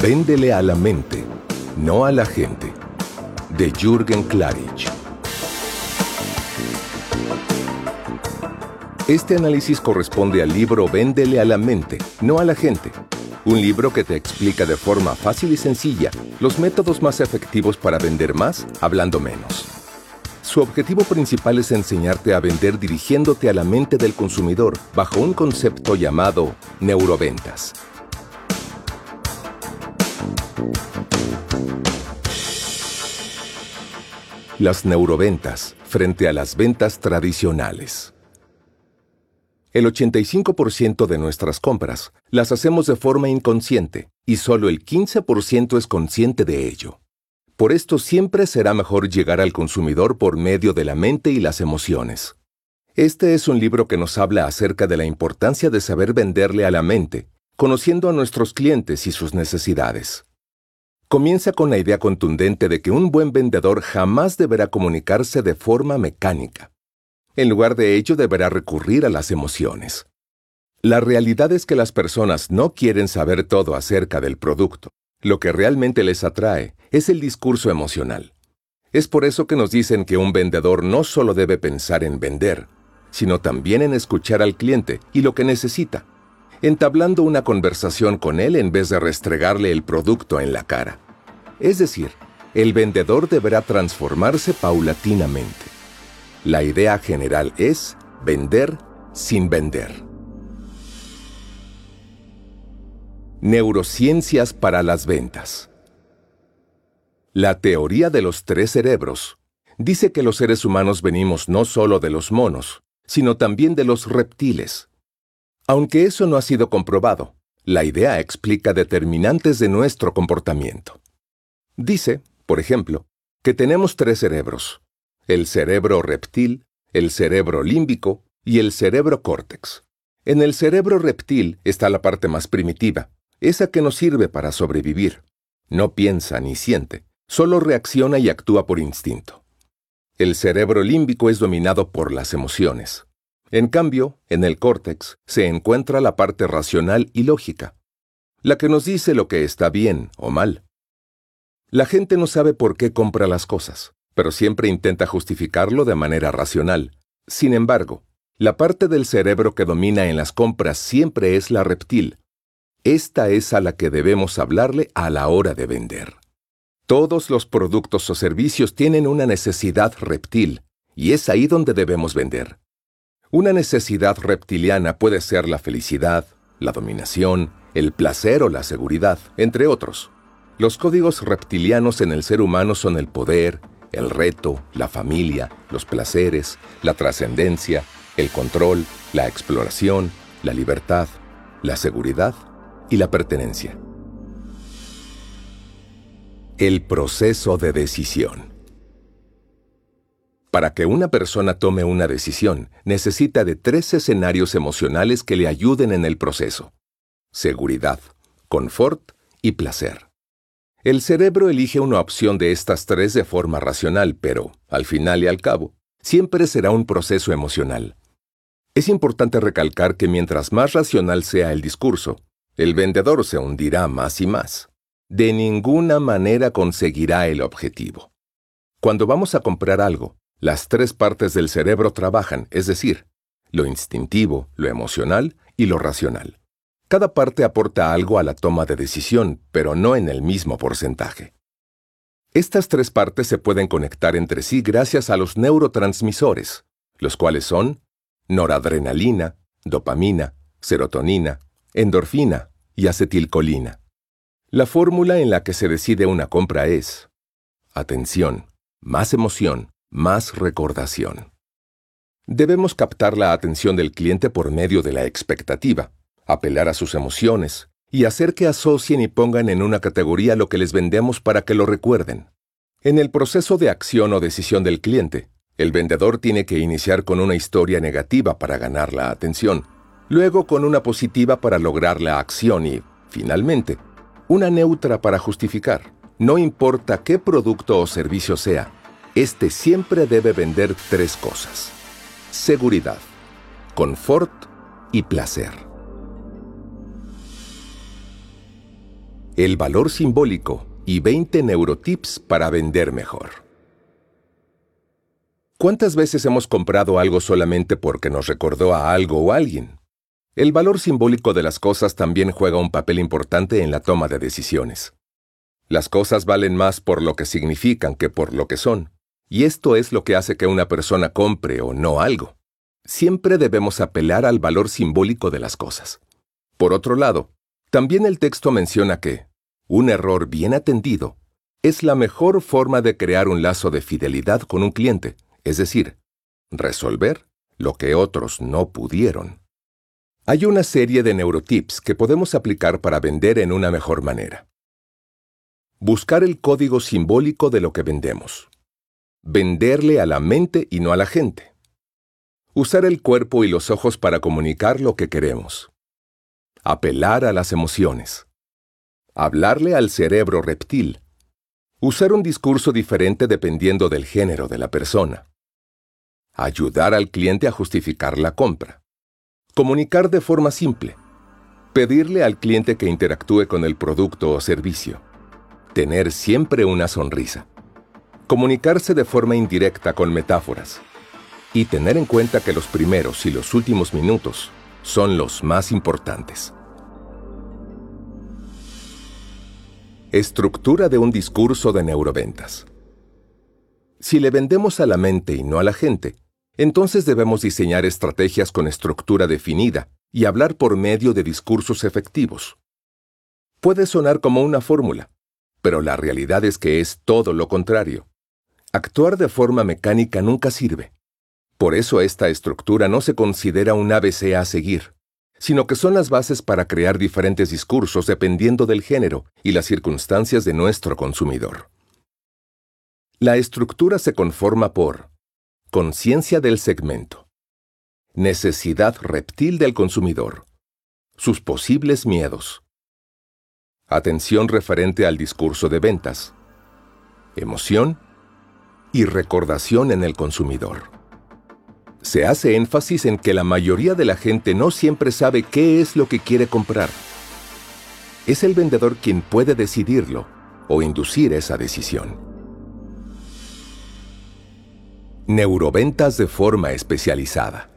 Véndele a la mente, no a la gente. De Jürgen Klarich. Este análisis corresponde al libro Véndele a la mente, no a la gente. Un libro que te explica de forma fácil y sencilla los métodos más efectivos para vender más hablando menos. Su objetivo principal es enseñarte a vender dirigiéndote a la mente del consumidor bajo un concepto llamado neuroventas. Las neuroventas frente a las ventas tradicionales. El 85% de nuestras compras las hacemos de forma inconsciente y solo el 15% es consciente de ello. Por esto siempre será mejor llegar al consumidor por medio de la mente y las emociones. Este es un libro que nos habla acerca de la importancia de saber venderle a la mente, conociendo a nuestros clientes y sus necesidades. Comienza con la idea contundente de que un buen vendedor jamás deberá comunicarse de forma mecánica. En lugar de ello deberá recurrir a las emociones. La realidad es que las personas no quieren saber todo acerca del producto. Lo que realmente les atrae es el discurso emocional. Es por eso que nos dicen que un vendedor no solo debe pensar en vender, sino también en escuchar al cliente y lo que necesita, entablando una conversación con él en vez de restregarle el producto en la cara. Es decir, el vendedor deberá transformarse paulatinamente. La idea general es vender sin vender. Neurociencias para las ventas. La teoría de los tres cerebros dice que los seres humanos venimos no solo de los monos, sino también de los reptiles. Aunque eso no ha sido comprobado, la idea explica determinantes de nuestro comportamiento. Dice, por ejemplo, que tenemos tres cerebros, el cerebro reptil, el cerebro límbico y el cerebro córtex. En el cerebro reptil está la parte más primitiva, esa que nos sirve para sobrevivir. No piensa ni siente, solo reacciona y actúa por instinto. El cerebro límbico es dominado por las emociones. En cambio, en el córtex se encuentra la parte racional y lógica, la que nos dice lo que está bien o mal. La gente no sabe por qué compra las cosas pero siempre intenta justificarlo de manera racional. Sin embargo, la parte del cerebro que domina en las compras siempre es la reptil. Esta es a la que debemos hablarle a la hora de vender. Todos los productos o servicios tienen una necesidad reptil, y es ahí donde debemos vender. Una necesidad reptiliana puede ser la felicidad, la dominación, el placer o la seguridad, entre otros. Los códigos reptilianos en el ser humano son el poder, el reto, la familia, los placeres, la trascendencia, el control, la exploración, la libertad, la seguridad y la pertenencia. El proceso de decisión. Para que una persona tome una decisión, necesita de tres escenarios emocionales que le ayuden en el proceso. Seguridad, confort y placer. El cerebro elige una opción de estas tres de forma racional, pero, al final y al cabo, siempre será un proceso emocional. Es importante recalcar que mientras más racional sea el discurso, el vendedor se hundirá más y más. De ninguna manera conseguirá el objetivo. Cuando vamos a comprar algo, las tres partes del cerebro trabajan, es decir, lo instintivo, lo emocional y lo racional. Cada parte aporta algo a la toma de decisión, pero no en el mismo porcentaje. Estas tres partes se pueden conectar entre sí gracias a los neurotransmisores, los cuales son noradrenalina, dopamina, serotonina, endorfina y acetilcolina. La fórmula en la que se decide una compra es atención, más emoción, más recordación. Debemos captar la atención del cliente por medio de la expectativa, apelar a sus emociones y hacer que asocien y pongan en una categoría lo que les vendemos para que lo recuerden. En el proceso de acción o decisión del cliente, el vendedor tiene que iniciar con una historia negativa para ganar la atención, luego con una positiva para lograr la acción y, finalmente, una neutra para justificar. No importa qué producto o servicio sea, este siempre debe vender tres cosas. Seguridad, confort y placer. El valor simbólico y 20 neurotips para vender mejor. ¿Cuántas veces hemos comprado algo solamente porque nos recordó a algo o alguien? El valor simbólico de las cosas también juega un papel importante en la toma de decisiones. Las cosas valen más por lo que significan que por lo que son, y esto es lo que hace que una persona compre o no algo. Siempre debemos apelar al valor simbólico de las cosas. Por otro lado, también el texto menciona que un error bien atendido es la mejor forma de crear un lazo de fidelidad con un cliente, es decir, resolver lo que otros no pudieron. Hay una serie de neurotips que podemos aplicar para vender en una mejor manera. Buscar el código simbólico de lo que vendemos. Venderle a la mente y no a la gente. Usar el cuerpo y los ojos para comunicar lo que queremos. Apelar a las emociones. Hablarle al cerebro reptil. Usar un discurso diferente dependiendo del género de la persona. Ayudar al cliente a justificar la compra. Comunicar de forma simple. Pedirle al cliente que interactúe con el producto o servicio tener siempre una sonrisa, comunicarse de forma indirecta con metáforas y tener en cuenta que los primeros y los últimos minutos son los más importantes. Estructura de un discurso de neuroventas. Si le vendemos a la mente y no a la gente, entonces debemos diseñar estrategias con estructura definida y hablar por medio de discursos efectivos. Puede sonar como una fórmula, pero la realidad es que es todo lo contrario. Actuar de forma mecánica nunca sirve. Por eso esta estructura no se considera un ABC a seguir, sino que son las bases para crear diferentes discursos dependiendo del género y las circunstancias de nuestro consumidor. La estructura se conforma por conciencia del segmento, necesidad reptil del consumidor, sus posibles miedos, atención referente al discurso de ventas, emoción y recordación en el consumidor. Se hace énfasis en que la mayoría de la gente no siempre sabe qué es lo que quiere comprar. Es el vendedor quien puede decidirlo o inducir esa decisión. Neuroventas de forma especializada.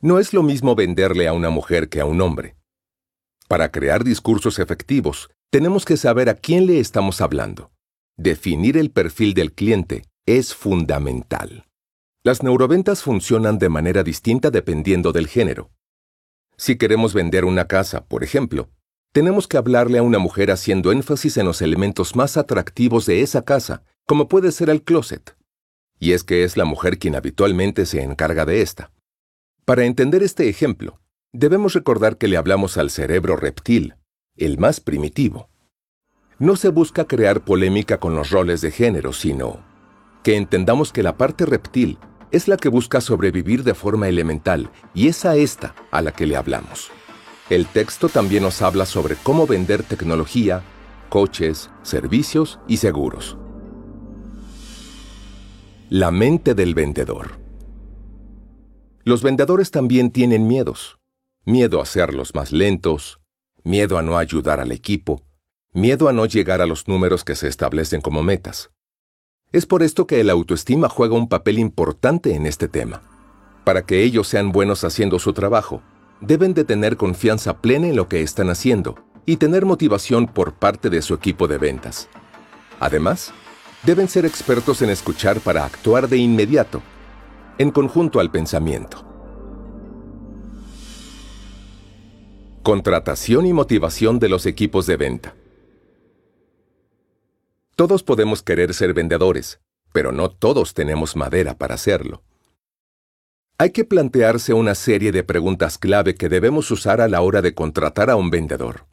No es lo mismo venderle a una mujer que a un hombre. Para crear discursos efectivos, tenemos que saber a quién le estamos hablando. Definir el perfil del cliente es fundamental. Las neuroventas funcionan de manera distinta dependiendo del género. Si queremos vender una casa, por ejemplo, tenemos que hablarle a una mujer haciendo énfasis en los elementos más atractivos de esa casa, como puede ser el closet. Y es que es la mujer quien habitualmente se encarga de esta. Para entender este ejemplo, debemos recordar que le hablamos al cerebro reptil, el más primitivo. No se busca crear polémica con los roles de género, sino que entendamos que la parte reptil es la que busca sobrevivir de forma elemental y es a esta a la que le hablamos. El texto también nos habla sobre cómo vender tecnología, coches, servicios y seguros. La mente del vendedor. Los vendedores también tienen miedos miedo a hacerlos más lentos, miedo a no ayudar al equipo, miedo a no llegar a los números que se establecen como metas. Es por esto que el autoestima juega un papel importante en este tema. Para que ellos sean buenos haciendo su trabajo, deben de tener confianza plena en lo que están haciendo y tener motivación por parte de su equipo de ventas. Además, deben ser expertos en escuchar para actuar de inmediato, en conjunto al pensamiento. Contratación y motivación de los equipos de venta. Todos podemos querer ser vendedores, pero no todos tenemos madera para hacerlo. Hay que plantearse una serie de preguntas clave que debemos usar a la hora de contratar a un vendedor.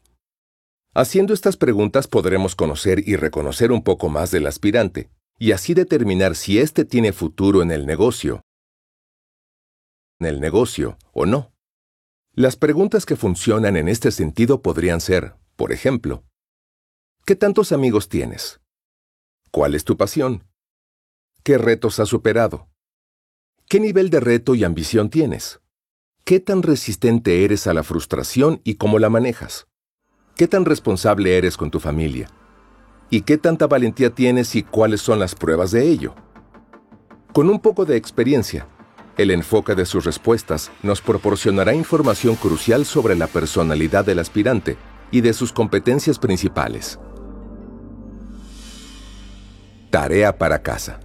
Haciendo estas preguntas podremos conocer y reconocer un poco más del aspirante, y así determinar si éste tiene futuro en el negocio, en el negocio o no. Las preguntas que funcionan en este sentido podrían ser, por ejemplo, ¿qué tantos amigos tienes? ¿Cuál es tu pasión? ¿Qué retos has superado? ¿Qué nivel de reto y ambición tienes? ¿Qué tan resistente eres a la frustración y cómo la manejas? ¿Qué tan responsable eres con tu familia? ¿Y qué tanta valentía tienes y cuáles son las pruebas de ello? Con un poco de experiencia, el enfoque de sus respuestas nos proporcionará información crucial sobre la personalidad del aspirante y de sus competencias principales. Tarea para casa.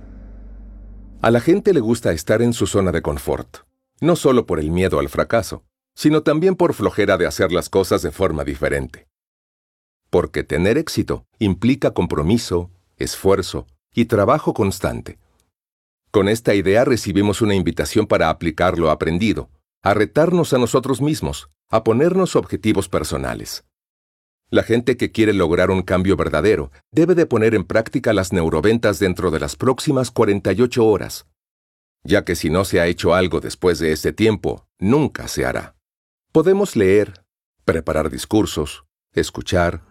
A la gente le gusta estar en su zona de confort, no solo por el miedo al fracaso, sino también por flojera de hacer las cosas de forma diferente. Porque tener éxito implica compromiso, esfuerzo y trabajo constante. Con esta idea recibimos una invitación para aplicar lo aprendido, a retarnos a nosotros mismos, a ponernos objetivos personales. La gente que quiere lograr un cambio verdadero debe de poner en práctica las neuroventas dentro de las próximas 48 horas, ya que si no se ha hecho algo después de ese tiempo, nunca se hará. Podemos leer, preparar discursos, escuchar,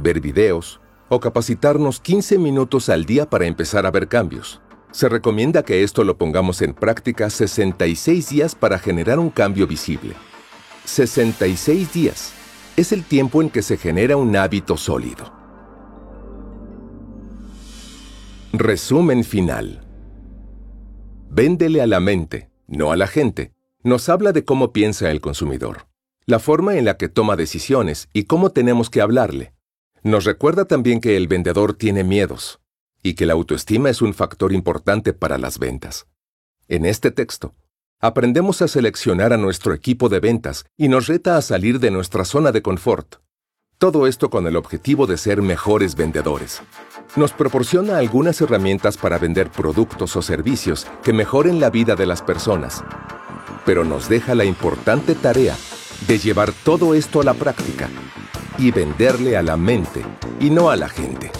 ver videos o capacitarnos 15 minutos al día para empezar a ver cambios. Se recomienda que esto lo pongamos en práctica 66 días para generar un cambio visible. 66 días es el tiempo en que se genera un hábito sólido. Resumen final. Véndele a la mente, no a la gente. Nos habla de cómo piensa el consumidor, la forma en la que toma decisiones y cómo tenemos que hablarle. Nos recuerda también que el vendedor tiene miedos, y que la autoestima es un factor importante para las ventas. En este texto, aprendemos a seleccionar a nuestro equipo de ventas y nos reta a salir de nuestra zona de confort. Todo esto con el objetivo de ser mejores vendedores. Nos proporciona algunas herramientas para vender productos o servicios que mejoren la vida de las personas, pero nos deja la importante tarea de llevar todo esto a la práctica y venderle a la mente y no a la gente.